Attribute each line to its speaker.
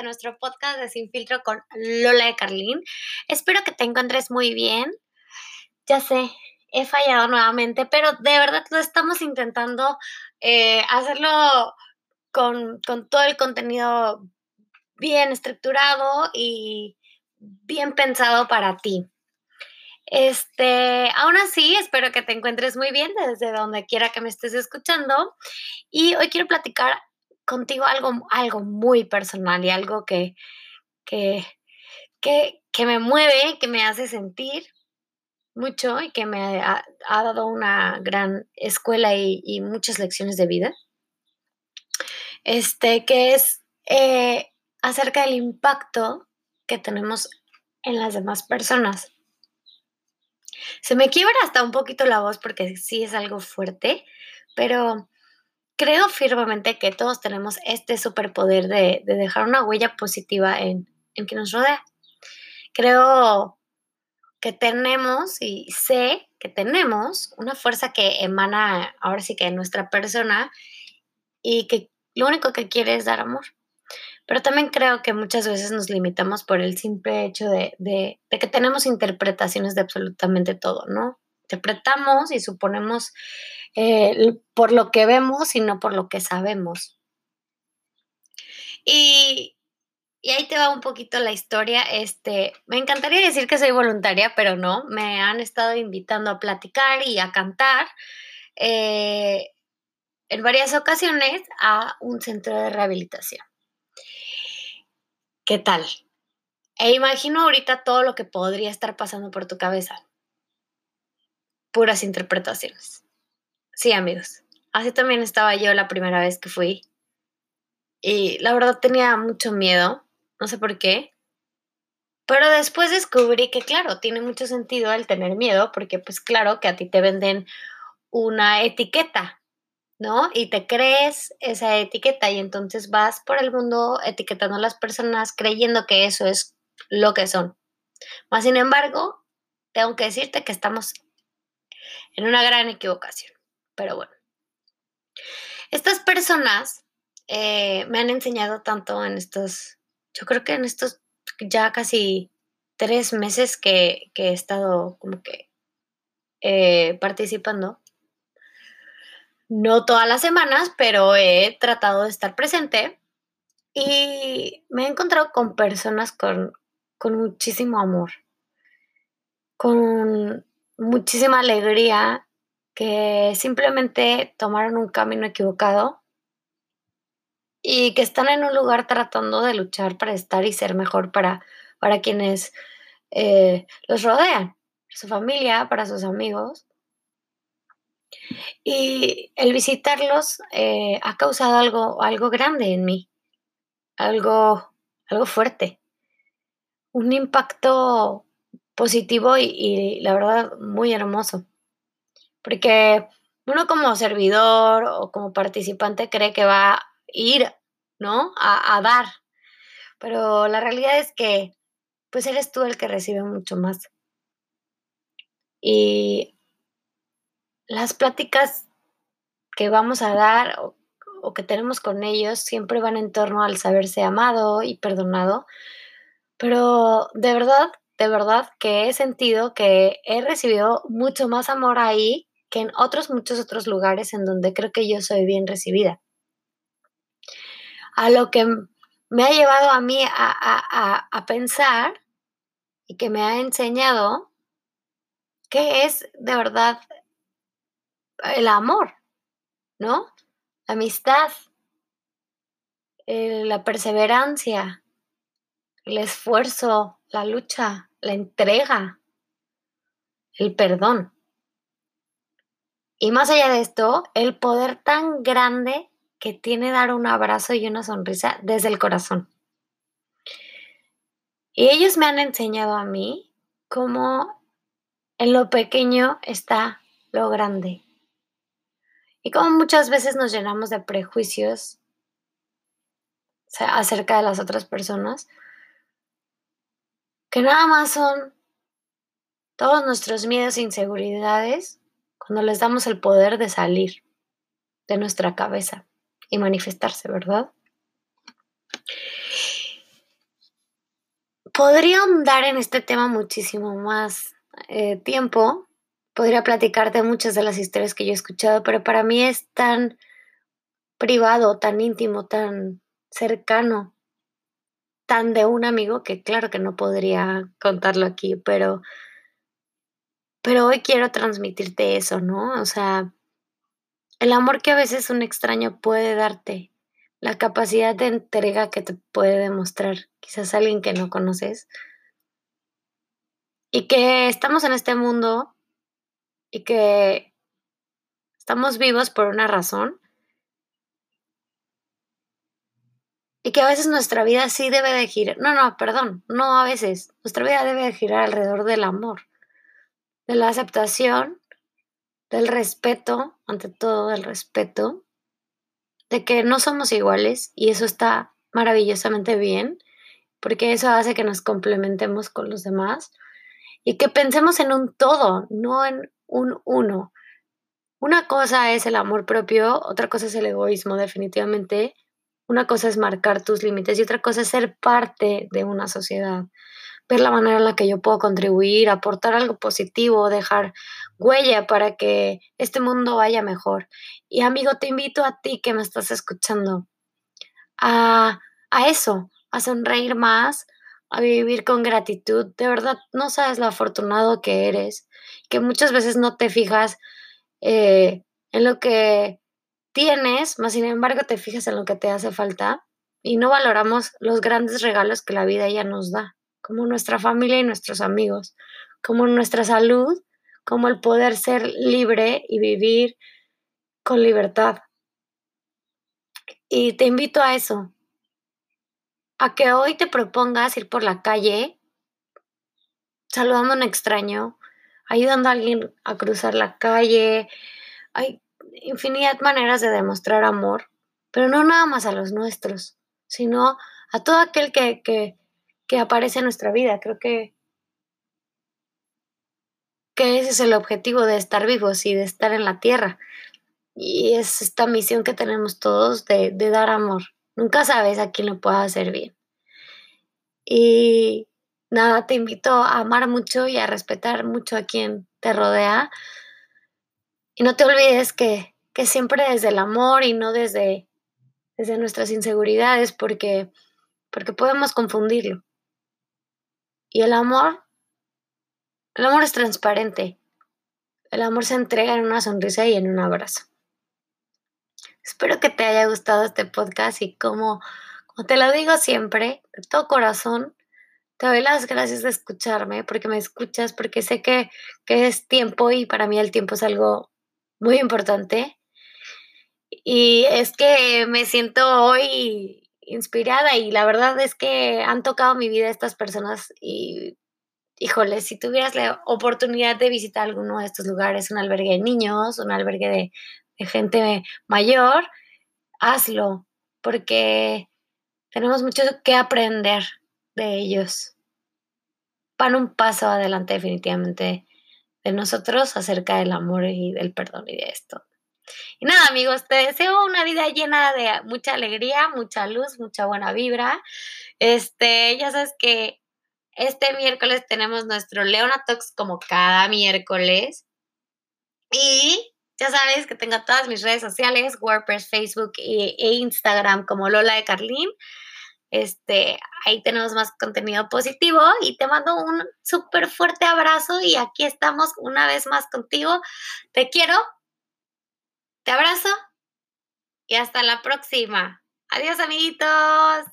Speaker 1: de nuestro podcast de Sin Filtro con Lola de Carlín. Espero que te encuentres muy bien. Ya sé, he fallado nuevamente, pero de verdad lo estamos intentando eh, hacerlo con, con todo el contenido bien estructurado y bien pensado para ti. Este, aún así, espero que te encuentres muy bien desde donde quiera que me estés escuchando. Y hoy quiero platicar contigo algo, algo muy personal y algo que, que, que, me mueve, que me hace sentir mucho y que me ha, dado una gran escuela y, muchas lecciones de vida. Este, que es eh, acerca del impacto que tenemos en las demás personas. Se me quiebra hasta un poquito la voz porque sí es algo fuerte, pero creo firmemente que todos tenemos este superpoder de, dejar una huella positiva en, en quien nos rodea. Creo que tenemos y sé que tenemos una fuerza que emana ahora sí que en nuestra persona y que lo único que quiere es dar amor. Pero también creo que muchas veces nos limitamos por el simple hecho de, que tenemos interpretaciones de absolutamente todo, ¿no? Interpretamos y suponemos eh, por lo que vemos y no por lo que sabemos. Y, y ahí te va un poquito la historia. Este, me encantaría decir que soy voluntaria, pero no. Me han estado invitando a platicar y a cantar eh, en varias ocasiones a un centro de rehabilitación. ¿Qué tal? E imagino ahorita todo lo que podría estar pasando por tu cabeza. Puras interpretaciones. Sí, amigos. Así también estaba yo la primera vez que fui. Y la verdad tenía mucho miedo. No sé por qué. Pero después descubrí que, claro, tiene mucho sentido el tener miedo, porque pues claro que a ti te venden una etiqueta ¿no? Y te crees esa etiqueta y entonces vas por el mundo etiquetando a las personas creyendo que eso es lo que son. Más sin embargo, tengo que decirte que estamos en una gran equivocación. Pero bueno, estas personas eh, me han enseñado tanto en estos, yo creo que en estos ya casi tres meses que, he estado como que eh, participando no todas las semanas, pero he tratado de estar presente y me he encontrado con personas con, muchísimo amor, con muchísima alegría, que simplemente tomaron un camino equivocado y que están en un lugar tratando de luchar para estar y ser mejor para, para quienes eh, los rodean, para su familia, para sus amigos. Y el visitarlos eh, ha causado algo, algo grande en mí, algo, algo fuerte, un impacto positivo y, la verdad muy hermoso. Porque uno como servidor o como participante cree que va a ir, ¿no? A, a dar. Pero la realidad es que pues eres tú el que recibe mucho más. Y las pláticas que vamos a dar o, que tenemos con ellos siempre van en torno al saberse amado y perdonado, pero de verdad, de verdad que he sentido que he recibido mucho más amor ahí que en otros muchos otros lugares en donde creo que yo soy bien recibida. A lo que me ha llevado a mí a, a pensar y que me ha enseñado que es de verdad el amor, ¿no? La amistad, eh, la perseverancia, el esfuerzo, la lucha, la entrega, el perdón. Y más allá de esto, el poder tan grande que tiene dar un abrazo y una sonrisa desde el corazón. Y ellos me han enseñado a mí cómo en lo pequeño está lo grande. Y como muchas veces nos llenamos de prejuicios acerca de las otras personas, que nada más son todos nuestros miedos e inseguridades cuando les damos el poder de salir de nuestra cabeza y manifestarse, ¿verdad? Podría ahondar en este tema muchísimo más eh, tiempo, podría platicarte muchas de las historias que yo he escuchado, pero para mí es tan privado, tan íntimo, tan cercano, tan de un amigo que claro que no podría contarlo aquí, pero pero hoy quiero transmitirte eso, ¿no? O sea, el amor que a veces un extraño puede darte, la capacidad de entrega que te puede demostrar quizás alguien que no conoces, y que estamos en este mundo y que estamos vivos por una razón y que a veces nuestra vida sí debe de girar, no, no, perdón, no a veces, nuestra vida debe de girar alrededor del amor, de la aceptación, del respeto, ante todo del respeto, de que no somos iguales y eso está maravillosamente bien, porque eso hace que nos complementemos con los demás y que pensemos en un todo, no en un uno. Una cosa es el amor propio, otra cosa es el egoísmo definitivamente, una cosa es marcar tus límites y otra cosa es ser parte de una sociedad, ver la manera en la que yo puedo contribuir, aportar algo positivo, dejar huella para que este mundo vaya mejor. Y amigo, te invito a ti que me estás escuchando a, a eso, a sonreír más, a vivir con gratitud. De verdad, no sabes lo afortunado que eres, que muchas veces no te fijas eh, en lo que tienes, más sin embargo te fijas en lo que te hace falta y no valoramos los grandes regalos que la vida ya nos da, como nuestra familia y nuestros amigos, como nuestra salud, como el poder ser libre y vivir con libertad. Y te invito a eso, a que hoy te propongas ir por la calle saludando a un extraño, ayudando a alguien a cruzar la calle. Hay infinidad maneras de demostrar amor, pero no nada más a los nuestros, sino a todo aquel que, que, que aparece en nuestra vida. Creo que, que ese es el objetivo de estar vivos y de estar en la tierra. Y es esta misión que tenemos todos de, de dar amor. Nunca sabes a quién le pueda hacer bien. Y nada, te invito a amar mucho y a respetar mucho a quien te rodea. Y no te olvides que, que siempre desde el amor y no desde, desde nuestras inseguridades, porque, porque podemos confundirlo. Y el amor, el amor es transparente. El amor se entrega en una sonrisa y en un abrazo. Espero que te haya gustado este podcast y como te lo digo siempre, de todo corazón, te doy las gracias de escucharme, porque me escuchas, porque sé que, que es tiempo y para mí el tiempo es algo muy importante. Y es que me siento hoy inspirada y la verdad es que han tocado mi vida estas personas y híjole, si tuvieras la oportunidad de visitar alguno de estos lugares, un albergue de niños, un albergue de, de gente mayor, hazlo, porque tenemos mucho que aprender de ellos. Van un paso adelante definitivamente de nosotros acerca del amor y del perdón y de esto. Y nada, amigos, te deseo una vida llena de mucha alegría, mucha luz, mucha buena vibra. Este, ya sabes que este miércoles tenemos nuestro Leona Talks como cada miércoles. Y ya sabes que tengo todas mis redes sociales, WordPress, Facebook e, Instagram como Lola de Carlín. Este, ahí tenemos más contenido positivo y te mando un súper fuerte abrazo y aquí estamos una vez más contigo. Te quiero, te abrazo y hasta la próxima. Adiós amiguitos.